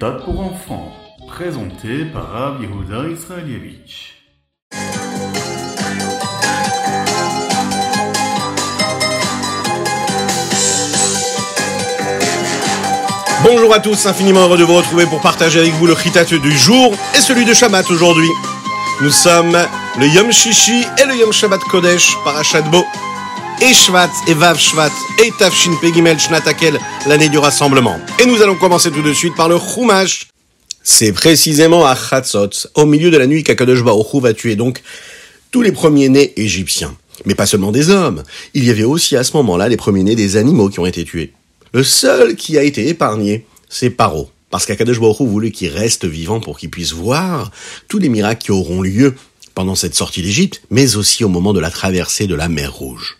Khritat pour enfants, présenté par Rav Yehuda Israelievich. Bonjour à tous, infiniment heureux de vous retrouver pour partager avec vous le Khitat du jour et celui de Shabbat aujourd'hui. Nous sommes le Yom Shishi et le Yom Shabbat Kodesh, Parashat Bo, et Shvat et Vav Shvat et Tafshin Pegimel l'année du rassemblement. Et nous allons commencer tout de suite par le Chumash. C'est précisément à Chatzot, au milieu de la nuit qu'Akadosh Baruch va tuer donc tous les premiers-nés égyptiens. Mais pas seulement des hommes, il y avait aussi à ce moment-là les premiers-nés des animaux qui ont été tués. Le seul qui a été épargné, c'est Paro. Parce qu'Akadosh Baruch voulait qu'il reste vivant pour qu'il puisse voir tous les miracles qui auront lieu pendant cette sortie d'Égypte, mais aussi au moment de la traversée de la mer Rouge.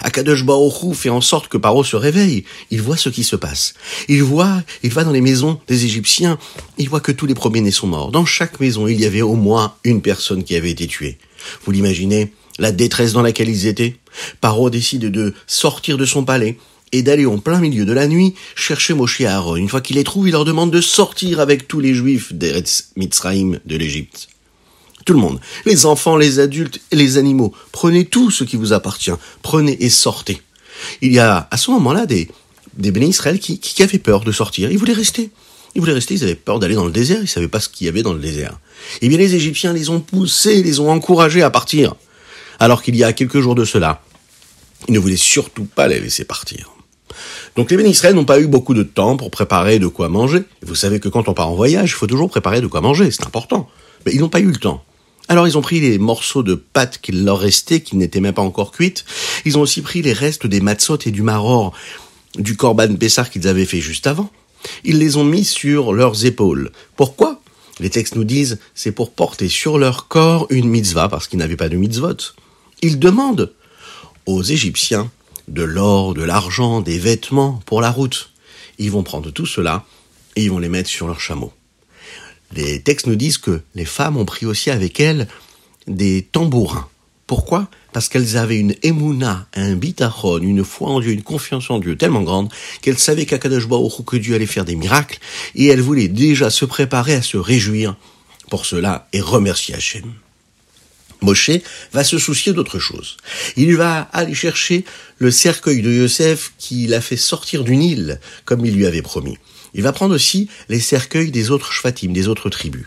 Akadosh Hu fait en sorte que Paro se réveille. Il voit ce qui se passe. Il voit, il va dans les maisons des Égyptiens. Il voit que tous les premiers-nés sont morts. Dans chaque maison, il y avait au moins une personne qui avait été tuée. Vous l'imaginez? La détresse dans laquelle ils étaient? Paro décide de sortir de son palais et d'aller en plein milieu de la nuit chercher Moshe Aaron. Une fois qu'il les trouve, il leur demande de sortir avec tous les juifs d'Eretz Mitzrayim de l'Égypte. Tout le monde, les enfants, les adultes les animaux, prenez tout ce qui vous appartient, prenez et sortez. Il y a à ce moment-là des, des bénis Israël qui, qui avaient peur de sortir, ils voulaient rester. Ils voulaient rester, ils avaient peur d'aller dans le désert, ils savaient pas ce qu'il y avait dans le désert. Eh bien les Égyptiens les ont poussés, les ont encouragés à partir. Alors qu'il y a quelques jours de cela, ils ne voulaient surtout pas les laisser partir. Donc les Israël n'ont pas eu beaucoup de temps pour préparer de quoi manger. Vous savez que quand on part en voyage, il faut toujours préparer de quoi manger, c'est important. Mais ils n'ont pas eu le temps. Alors ils ont pris les morceaux de pâte qu'il leur restait, qui n'étaient même pas encore cuites. Ils ont aussi pris les restes des matzot et du maror du korban Pessar qu'ils avaient fait juste avant. Ils les ont mis sur leurs épaules. Pourquoi? Les textes nous disent c'est pour porter sur leur corps une mitzvah, parce qu'ils n'avaient pas de mitzvot. Ils demandent aux Égyptiens de l'or, de l'argent, des vêtements pour la route. Ils vont prendre tout cela et ils vont les mettre sur leurs chameaux. Les textes nous disent que les femmes ont pris aussi avec elles des tambourins. Pourquoi? Parce qu'elles avaient une émouna, un bitachon, une foi en Dieu, une confiance en Dieu tellement grande qu'elles savaient qu'Akadosh Baruch que Dieu allait faire des miracles et elles voulaient déjà se préparer à se réjouir pour cela et remercier Hachem. Moshe va se soucier d'autre chose. Il va aller chercher le cercueil de Yosef qu'il a fait sortir du Nil, comme il lui avait promis. Il va prendre aussi les cercueils des autres Shvatim, des autres tribus.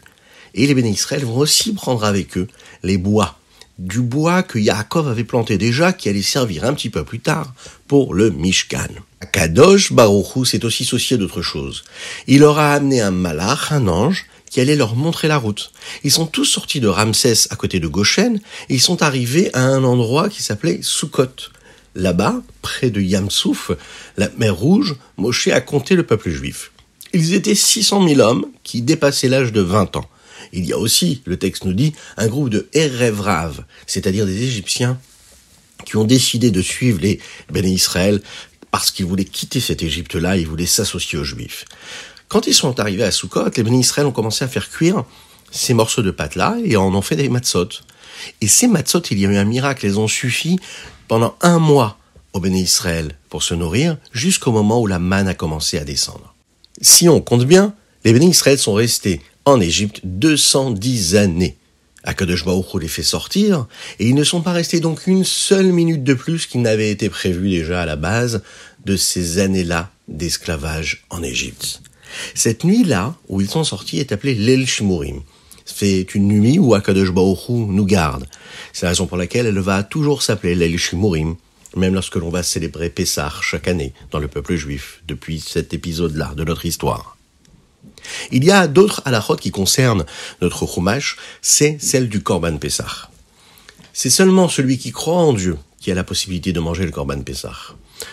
Et les bénis Israël vont aussi prendre avec eux les bois, du bois que Yaakov avait planté déjà, qui allait servir un petit peu plus tard pour le Mishkan. Kadosh Baruchou s'est aussi soucié d'autre chose. Il leur a amené un malach, un ange, qui allait leur montrer la route. Ils sont tous sortis de Ramsès à côté de Goshen et ils sont arrivés à un endroit qui s'appelait Sukkot. Là-bas, près de Yamsouf, la mer Rouge, Moshe a compté le peuple juif. Ils étaient 600 000 hommes qui dépassaient l'âge de 20 ans. Il y a aussi, le texte nous dit, un groupe de Erevrav, c'est-à-dire des Égyptiens qui ont décidé de suivre les Béné Israël parce qu'ils voulaient quitter cette Égypte-là, ils voulaient s'associer aux Juifs. Quand ils sont arrivés à Sukkot, les Béné Israël ont commencé à faire cuire ces morceaux de pâte-là et en ont fait des matzot. Et ces matzot, il y a eu un miracle, elles ont suffi pendant un mois aux Béné Israël pour se nourrir jusqu'au moment où la manne a commencé à descendre. Si on compte bien, les Béné Israël sont restés en Égypte 210 années. Akadosh Baruch les fait sortir, et ils ne sont pas restés donc une seule minute de plus qu'il n'avait été prévu déjà à la base de ces années-là d'esclavage en Égypte. Cette nuit-là, où ils sont sortis, est appelée l'El Shimurim. C'est une nuit où Akadosh Baruch nous garde. C'est la raison pour laquelle elle va toujours s'appeler l'El Shimurim, même lorsque l'on va célébrer Pessah chaque année dans le peuple juif, depuis cet épisode-là de notre histoire. Il y a d'autres halachot qui concernent notre chumash, c'est celle du Korban Pessah. C'est seulement celui qui croit en Dieu qui a la possibilité de manger le Korban Pessah.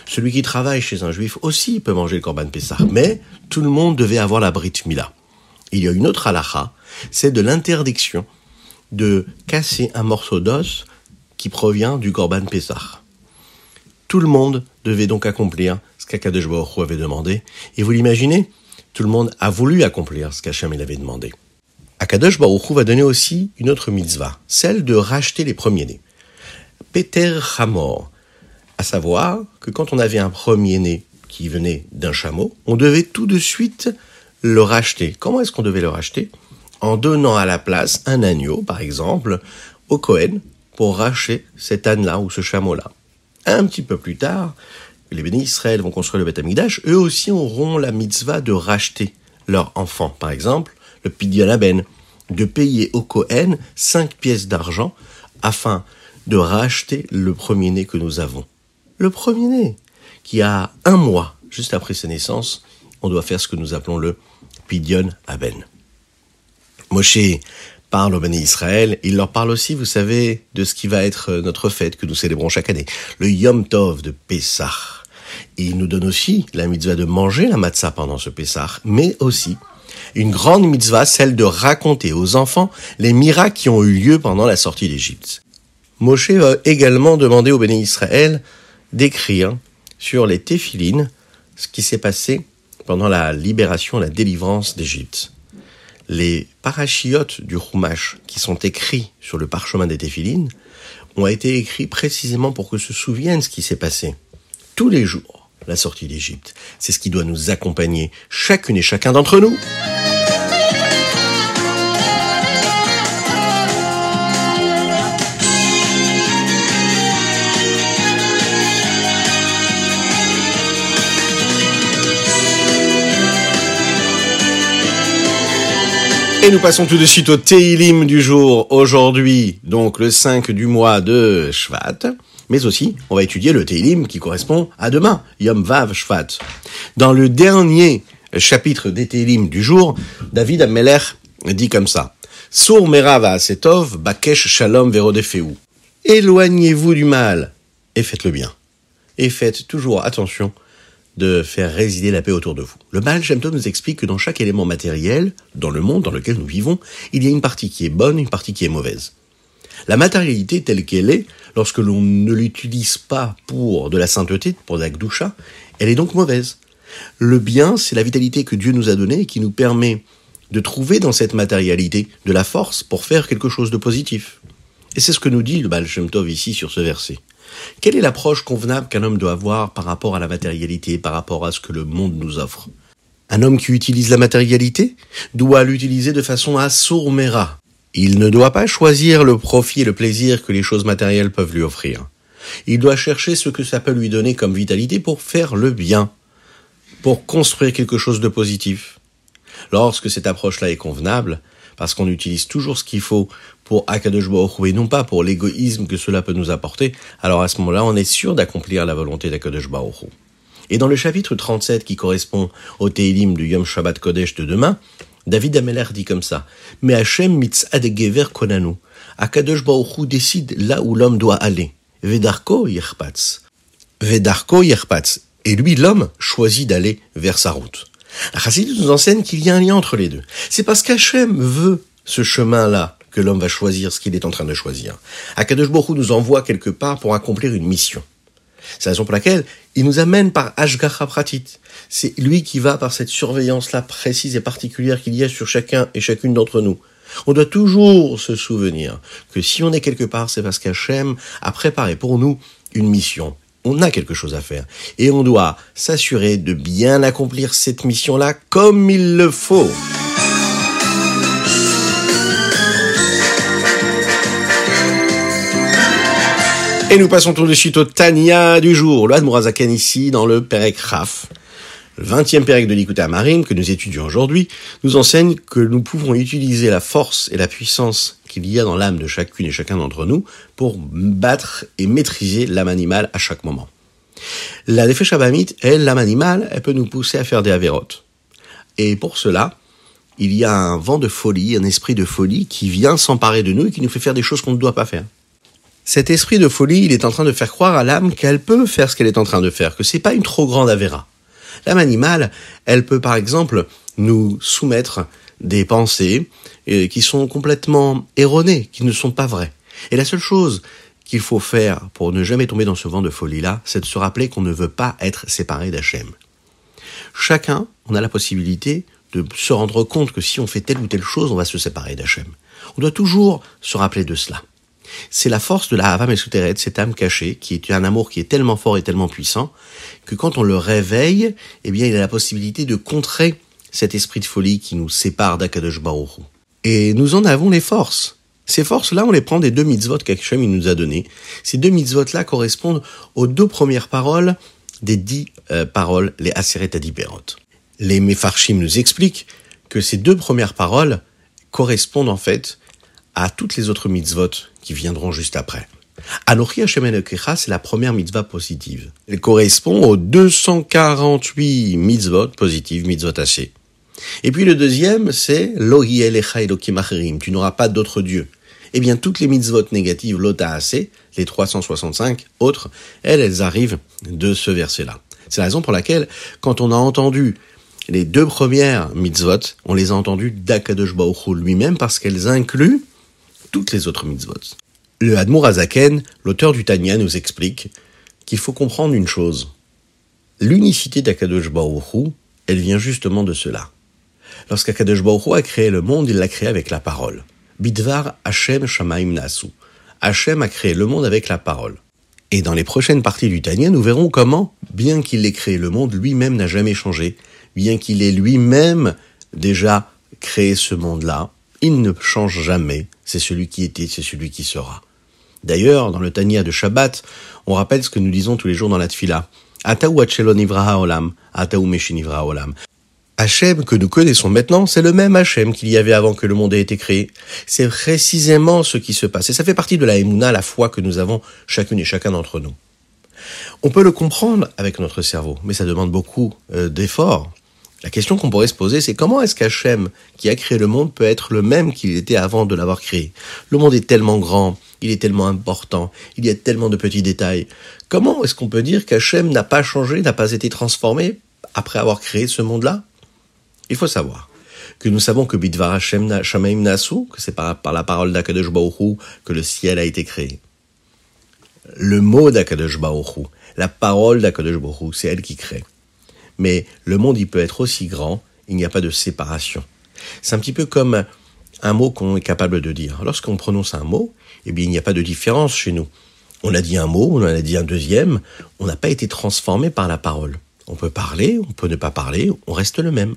Celui qui travaille chez un juif aussi peut manger le Korban Pessah, mais tout le monde devait avoir la Brit Mila. Il y a une autre halacha, c'est de l'interdiction de casser un morceau d'os qui provient du Korban Pessah. Tout le monde devait donc accomplir ce qu'Akadosh avait demandé, et vous l'imaginez, tout le monde a voulu accomplir ce qu'Hachem avait demandé. Akadosh Baruch va donner aussi une autre mitzvah, celle de racheter les premiers-nés. Peter Hamor, à savoir que quand on avait un premier-né qui venait d'un chameau, on devait tout de suite le racheter. Comment est-ce qu'on devait le racheter? En donnant à la place un agneau, par exemple, au Cohen, pour racheter cet âne-là ou ce chameau-là. Un petit peu plus tard, les bénis Israël vont construire le Beth Amikdash, eux aussi auront la mitzvah de racheter leur enfant. Par exemple, le Pidyon de payer au Cohen cinq pièces d'argent afin de racheter le premier-né que nous avons. Le premier-né, qui a un mois juste après sa naissance, on doit faire ce que nous appelons le Pidyon Aben. Moshe parle au Béni Israël, il leur parle aussi, vous savez, de ce qui va être notre fête que nous célébrons chaque année, le Yom Tov de Pessah. Il nous donne aussi la mitzvah de manger la matzah pendant ce Pessah, mais aussi une grande mitzvah, celle de raconter aux enfants les miracles qui ont eu lieu pendant la sortie d'Égypte. Moshe va également demander au Béni Israël d'écrire sur les téphilines ce qui s'est passé pendant la libération, la délivrance d'Égypte. Les parachiotes du Chumash qui sont écrits sur le parchemin des téphilines ont été écrits précisément pour que se souviennent ce qui s'est passé. Tous les jours, la sortie d'Égypte. C'est ce qui doit nous accompagner, chacune et chacun d'entre nous. Et nous passons tout de suite au Teilim du jour, aujourd'hui, donc le 5 du mois de Shvat. Mais aussi, on va étudier le Teilim qui correspond à demain, Yom Vav Shvat. Dans le dernier chapitre des Teilim du jour, David Ameler dit comme ça. Sour merava setov bakesh shalom verodefeu. Éloignez-vous du mal et faites le bien. Et faites toujours attention de faire résider la paix autour de vous. Le Baal Shem nous explique que dans chaque élément matériel, dans le monde dans lequel nous vivons, il y a une partie qui est bonne, une partie qui est mauvaise. La matérialité telle qu'elle est, lorsque l'on ne l'utilise pas pour de la sainteté, pour de la gdoucha, elle est donc mauvaise. Le bien, c'est la vitalité que Dieu nous a donnée et qui nous permet de trouver dans cette matérialité de la force pour faire quelque chose de positif. Et c'est ce que nous dit le Baal Shem Tov ici sur ce verset. Quelle est l'approche convenable qu'un homme doit avoir par rapport à la matérialité, par rapport à ce que le monde nous offre? Un homme qui utilise la matérialité doit l'utiliser de façon à. Il ne doit pas choisir le profit et le plaisir que les choses matérielles peuvent lui offrir. Il doit chercher ce que ça peut lui donner comme vitalité pour faire le bien, pour construire quelque chose de positif. Lorsque cette approche-là est convenable, parce qu'on utilise toujours ce qu'il faut pour Akadosh Baruch et non pas pour l'égoïsme que cela peut nous apporter, alors à ce moment-là, on est sûr d'accomplir la volonté d'Akadosh Baruch Et dans le chapitre 37 qui correspond au Teilim du Yom Shabbat Kodesh de demain, David Ameler dit comme ça, Mais Hachem mitz adegever konanu. Akadosh Baruch décide là où l'homme doit aller. Vedarko yerpatz. Vedarko yerpatz. Et lui, l'homme, choisit d'aller vers sa route. Chassidut nous enseigne qu'il y a un lien entre les deux. C'est parce qu'Hachem veut ce chemin-là que l'homme va choisir ce qu'il est en train de choisir. Akadosh Baruch nous envoie quelque part pour accomplir une mission. C'est la raison pour laquelle il nous amène par Ashgacha Pratit. C'est lui qui va par cette surveillance-là précise et particulière qu'il y a sur chacun et chacune d'entre nous. On doit toujours se souvenir que si on est quelque part, c'est parce qu'Hachem a préparé pour nous une mission. On a quelque chose à faire. Et on doit s'assurer de bien accomplir cette mission-là comme il le faut. Et nous passons tout de suite au Tania du jour. Le Mourazakan ici dans le Perek Raf. Le 20e Perek de l'Ikuta Marine que nous étudions aujourd'hui nous enseigne que nous pouvons utiliser la force et la puissance qu'il y a dans l'âme de chacune et chacun d'entre nous pour battre et maîtriser l'âme animale à chaque moment. La Nefesh elle, l'âme animale, elle peut nous pousser à faire des avérotes. Et pour cela, il y a un vent de folie, un esprit de folie qui vient s'emparer de nous et qui nous fait faire des choses qu'on ne doit pas faire. Cet esprit de folie, il est en train de faire croire à l'âme qu'elle peut faire ce qu'elle est en train de faire, que c'est pas une trop grande avéra. L'âme animale, elle peut par exemple nous soumettre des pensées euh, qui sont complètement erronées, qui ne sont pas vraies. Et la seule chose qu'il faut faire pour ne jamais tomber dans ce vent de folie-là, c'est de se rappeler qu'on ne veut pas être séparé d'Hachem. Chacun, on a la possibilité de se rendre compte que si on fait telle ou telle chose, on va se séparer d'Hachem. On doit toujours se rappeler de cela. C'est la force de la Hava Mesuteret, cette âme cachée, qui est un amour qui est tellement fort et tellement puissant, que quand on le réveille, eh bien, il a la possibilité de contrer cet esprit de folie qui nous sépare d'Akadosh Baruch. Et nous en avons les forces. Ces forces-là, on les prend des deux mitzvot qu'Hachem nous a donnés. Ces deux mitzvot-là correspondent aux deux premières paroles des dix euh, paroles, les Aseret Adiperot. Les Mefarshim nous expliquent que ces deux premières paroles correspondent en fait à toutes les autres mitzvot qui viendront juste après. Anochi Hashem c'est la première mitzvah positive. Elle correspond aux 248 mitzvot positives, mitzvot assez. Et puis le deuxième, c'est Lohi Elecha Elokim Tu n'auras pas d'autre Dieu. Eh bien, toutes les mitzvot négatives, l'ota assez, les 365 autres, elles, elles arrivent de ce verset-là. C'est la raison pour laquelle, quand on a entendu les deux premières mitzvot, on les a entendues d'Akadosh Baruch lui-même parce qu'elles incluent toutes les autres mitzvot. Le Hadmour Azaken, l'auteur du Tanya, nous explique qu'il faut comprendre une chose. L'unicité d'Akadosh Baruch elle vient justement de cela. Lorsqu'Akadosh Baruch a créé le monde, il l'a créé avec la parole. Bidvar Hashem Shamaim Nasu. Hashem a créé le monde avec la parole. Et dans les prochaines parties du Tanya, nous verrons comment, bien qu'il ait créé le monde, lui-même n'a jamais changé, bien qu'il ait lui-même déjà créé ce monde-là, il ne change jamais, c'est celui qui était, c'est celui qui sera. D'ailleurs, dans le Tanya de Shabbat, on rappelle ce que nous disons tous les jours dans la Tfila. Ataou olam, ataou olam. Hachem que nous connaissons maintenant, c'est le même Hachem qu'il y avait avant que le monde ait été créé. C'est précisément ce qui se passe. Et ça fait partie de la Emouna, la foi que nous avons chacune et chacun d'entre nous. On peut le comprendre avec notre cerveau, mais ça demande beaucoup euh, d'efforts. La question qu'on pourrait se poser, c'est comment est-ce qu'Hachem, qui a créé le monde, peut être le même qu'il était avant de l'avoir créé? Le monde est tellement grand, il est tellement important, il y a tellement de petits détails. Comment est-ce qu'on peut dire qu'Hachem n'a pas changé, n'a pas été transformé après avoir créé ce monde-là? Il faut savoir que nous savons que Bidvar Hashem Shamaim Nasu, que c'est par, la parole d'Akadosh Baruch que le ciel a été créé. Le mot d'Akadosh Baruch la parole d'Akadosh Baruch c'est elle qui crée. Mais le monde, il peut être aussi grand, il n'y a pas de séparation. C'est un petit peu comme un mot qu'on est capable de dire. Lorsqu'on prononce un mot, eh bien, il n'y a pas de différence chez nous. On a dit un mot, on en a dit un deuxième, on n'a pas été transformé par la parole. On peut parler, on peut ne pas parler, on reste le même.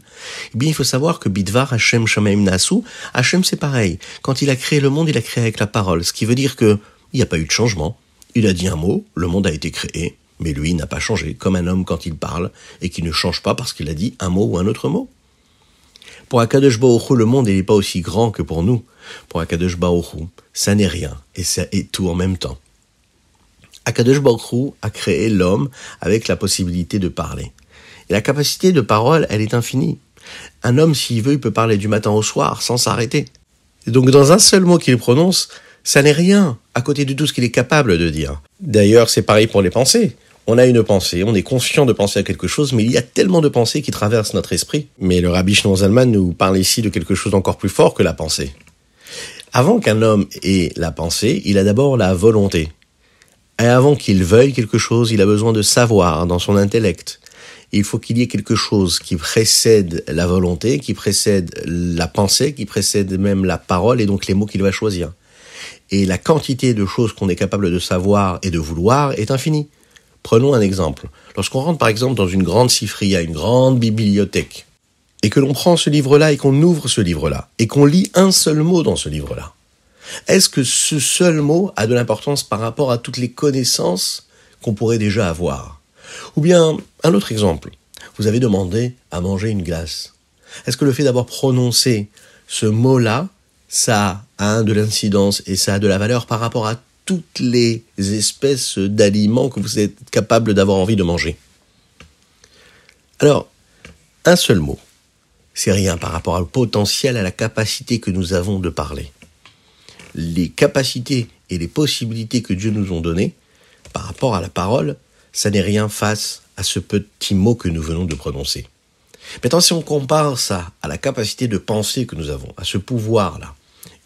Eh bien, il faut savoir que Bidvar Hashem Shamaim Nasu, Hashem c'est pareil. Quand il a créé le monde, il a créé avec la parole. Ce qui veut dire que il n'y a pas eu de changement. Il a dit un mot, le monde a été créé, mais lui n'a pas changé, comme un homme quand il parle, et qui ne change pas parce qu'il a dit un mot ou un autre mot. Pour Akadosh le monde n'est pas aussi grand que pour nous. Pour Akadosh ça n'est rien, et ça est tout en même temps. Akadosh a créé l'homme avec la possibilité de parler. Et la capacité de parole, elle est infinie. Un homme, s'il veut, il peut parler du matin au soir sans s'arrêter. donc dans un seul mot qu'il prononce, ça n'est rien à côté de tout ce qu'il est capable de dire. D'ailleurs, c'est pareil pour les pensées. On a une pensée, on est conscient de penser à quelque chose, mais il y a tellement de pensées qui traversent notre esprit. Mais le rabbi Zalman nous parle ici de quelque chose d'encore plus fort que la pensée. Avant qu'un homme ait la pensée, il a d'abord la volonté. Et avant qu'il veuille quelque chose, il a besoin de savoir dans son intellect. Il faut qu'il y ait quelque chose qui précède la volonté, qui précède la pensée, qui précède même la parole et donc les mots qu'il va choisir. Et la quantité de choses qu'on est capable de savoir et de vouloir est infinie. Prenons un exemple. Lorsqu'on rentre par exemple dans une grande cifria, une grande bibliothèque, et que l'on prend ce livre-là et qu'on ouvre ce livre-là, et qu'on lit un seul mot dans ce livre-là, est-ce que ce seul mot a de l'importance par rapport à toutes les connaissances qu'on pourrait déjà avoir? Ou bien, un autre exemple, vous avez demandé à manger une glace. Est-ce que le fait d'avoir prononcé ce mot-là, ça a de l'incidence et ça a de la valeur par rapport à toutes les espèces d'aliments que vous êtes capable d'avoir envie de manger Alors, un seul mot, c'est rien par rapport au potentiel, à la capacité que nous avons de parler les capacités et les possibilités que Dieu nous ont données par rapport à la parole, ça n'est rien face à ce petit mot que nous venons de prononcer. Maintenant, si on compare ça à la capacité de penser que nous avons, à ce pouvoir-là,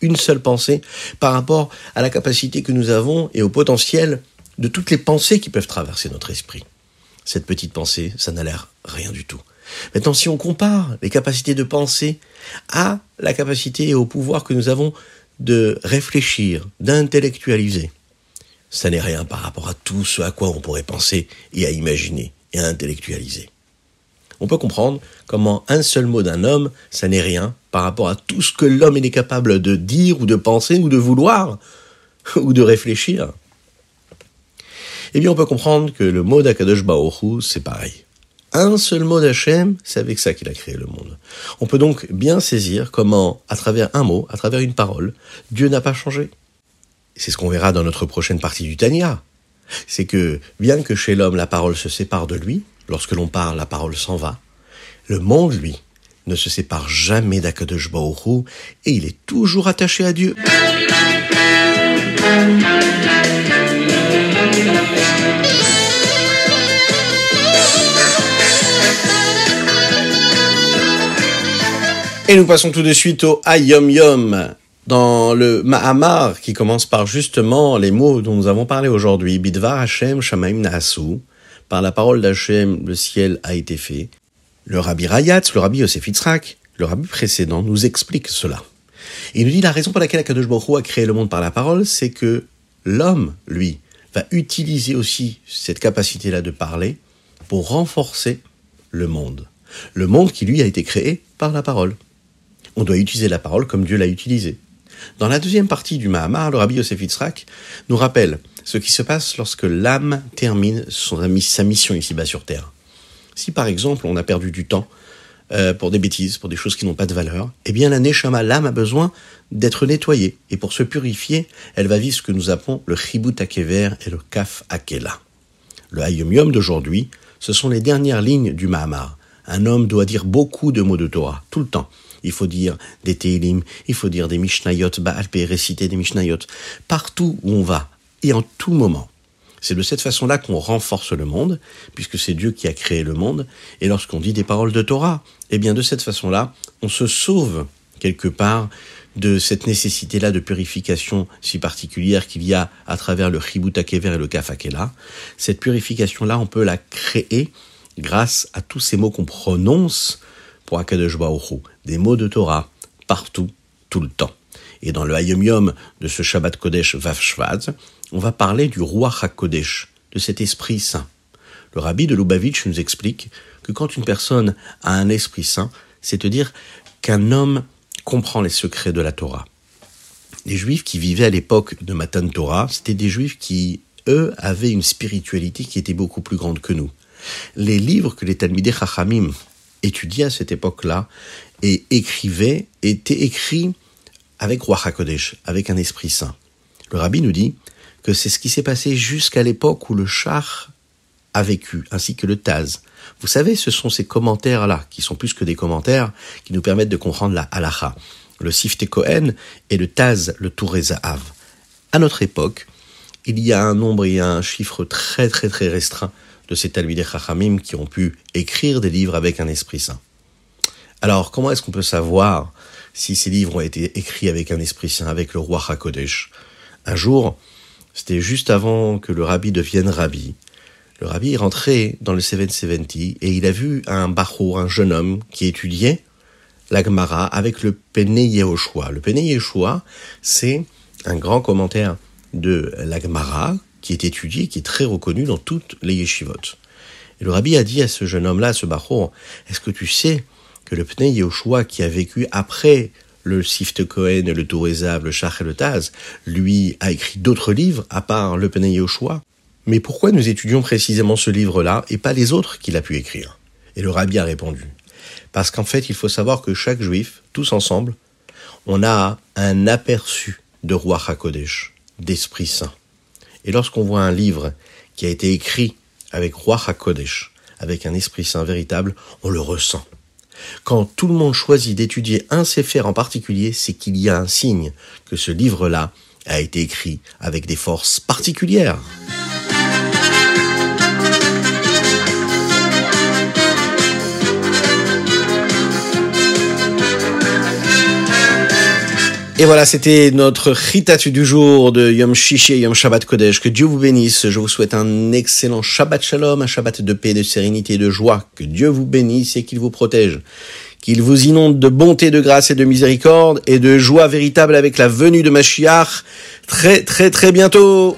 une seule pensée par rapport à la capacité que nous avons et au potentiel de toutes les pensées qui peuvent traverser notre esprit. Cette petite pensée, ça n'a l'air rien du tout. Maintenant, si on compare les capacités de penser à la capacité et au pouvoir que nous avons de réfléchir, d'intellectualiser. Ça n'est rien par rapport à tout ce à quoi on pourrait penser et à imaginer et à intellectualiser. on peut comprendre comment un seul mot d'un homme, ça n'est rien par rapport à tout ce que l'homme est capable de dire ou de penser ou de vouloir ou de réfléchir. Eh bien, on peut comprendre que le mot d'Akadosh Baoru, c'est pareil. Un seul mot d'Hachem, c'est avec ça qu'il a créé le monde. On peut donc bien saisir comment, à travers un mot, à travers une parole, Dieu n'a pas changé. C'est ce qu'on verra dans notre prochaine partie du Tania. C'est que, bien que chez l'homme la parole se sépare de lui, lorsque l'on parle, la parole s'en va, le monde, lui, ne se sépare jamais d'Akadosh Baoru et il est toujours attaché à Dieu. Et nous passons tout de suite au Ayom Yom, dans le Mahamar, qui commence par justement les mots dont nous avons parlé aujourd'hui. Bidvar Hashem Shamaim Naasu. Par la parole d'Hachem, le ciel a été fait. Le Rabbi Rayatz, le Rabbi Yosef Yitzhak, le Rabbi précédent, nous explique cela. Il nous dit la raison pour laquelle Akadosh Baruch a créé le monde par la parole, c'est que l'homme, lui, va utiliser aussi cette capacité-là de parler pour renforcer le monde. Le monde qui, lui, a été créé par la parole on doit utiliser la parole comme Dieu l'a utilisée. Dans la deuxième partie du Mahamar, le Rabbi Yosef Yitzhak nous rappelle ce qui se passe lorsque l'âme termine son, sa mission ici-bas sur Terre. Si par exemple on a perdu du temps euh, pour des bêtises, pour des choses qui n'ont pas de valeur, eh bien la Neshama, l'âme, a besoin d'être nettoyée. Et pour se purifier, elle va vivre ce que nous appelons le Chibut Akever et le Kaf Akela. Le Hayom Yom d'aujourd'hui, ce sont les dernières lignes du Mahamar. Un homme doit dire beaucoup de mots de Torah, tout le temps il faut dire des Teilim, il faut dire des Mishnayot, Baalpé, réciter des Mishnayot, partout où on va, et en tout moment. C'est de cette façon-là qu'on renforce le monde, puisque c'est Dieu qui a créé le monde, et lorsqu'on dit des paroles de Torah, eh bien de cette façon-là, on se sauve quelque part de cette nécessité-là de purification si particulière qu'il y a à travers le Akever et le Kafakela. Cette purification-là, on peut la créer grâce à tous ces mots qu'on prononce pour Akadosh des mots de Torah, partout, tout le temps. Et dans le Hayom Yom de ce Shabbat Kodesh Vav on va parler du Roi HaKodesh, de cet Esprit Saint. Le rabbi de Lubavitch nous explique que quand une personne a un Esprit Saint, c'est à dire qu'un homme comprend les secrets de la Torah. Les Juifs qui vivaient à l'époque de Matan Torah, c'était des Juifs qui, eux, avaient une spiritualité qui était beaucoup plus grande que nous. Les livres que les Talmidei Chachamim étudiait à cette époque-là et écrivait, étaient écrits avec Roi HaKodesh, avec un esprit saint. Le rabbi nous dit que c'est ce qui s'est passé jusqu'à l'époque où le char a vécu, ainsi que le Taz. Vous savez, ce sont ces commentaires-là, qui sont plus que des commentaires, qui nous permettent de comprendre la halacha. Le Sifte Kohen et le Taz, le Touré Zahav. À notre époque, il y a un nombre et un chiffre très très très restreint de ces Talmidei Chachamim qui ont pu écrire des livres avec un esprit saint. Alors, comment est-ce qu'on peut savoir si ces livres ont été écrits avec un esprit saint, avec le roi Hakodesh? Un jour, c'était juste avant que le rabbi devienne rabbi, le rabbi est rentré dans le 770 et il a vu un bachour, un jeune homme qui étudiait la Gemara avec le Pene Yehoshua. Le Pene Yehoshua, c'est un grand commentaire de la Gemara qui est étudié, qui est très reconnu dans toutes les yeshivot. Et le rabbi a dit à ce jeune homme-là, à ce Bachor, est-ce que tu sais que le Pnei Yehoshua qui a vécu après le Sift Cohen, le Tourezav, le Shach et le Taz, lui a écrit d'autres livres à part le Pnei Yehoshua Mais pourquoi nous étudions précisément ce livre-là et pas les autres qu'il a pu écrire? Et le rabbi a répondu, parce qu'en fait il faut savoir que chaque juif, tous ensemble, on a un aperçu de roi HaKodesh, d'Esprit Saint. Et lorsqu'on voit un livre qui a été écrit avec Roi HaKodesh, avec un Esprit Saint véritable, on le ressent. Quand tout le monde choisit d'étudier un Sefer en particulier, c'est qu'il y a un signe que ce livre-là a été écrit avec des forces particulières. Et voilà, c'était notre ritatu du jour de Yom Shishi et Yom Shabbat Kodesh. Que Dieu vous bénisse. Je vous souhaite un excellent Shabbat Shalom, un Shabbat de paix, de sérénité de joie. Que Dieu vous bénisse et qu'il vous protège. Qu'il vous inonde de bonté, de grâce et de miséricorde et de joie véritable avec la venue de Mashiach très très très bientôt.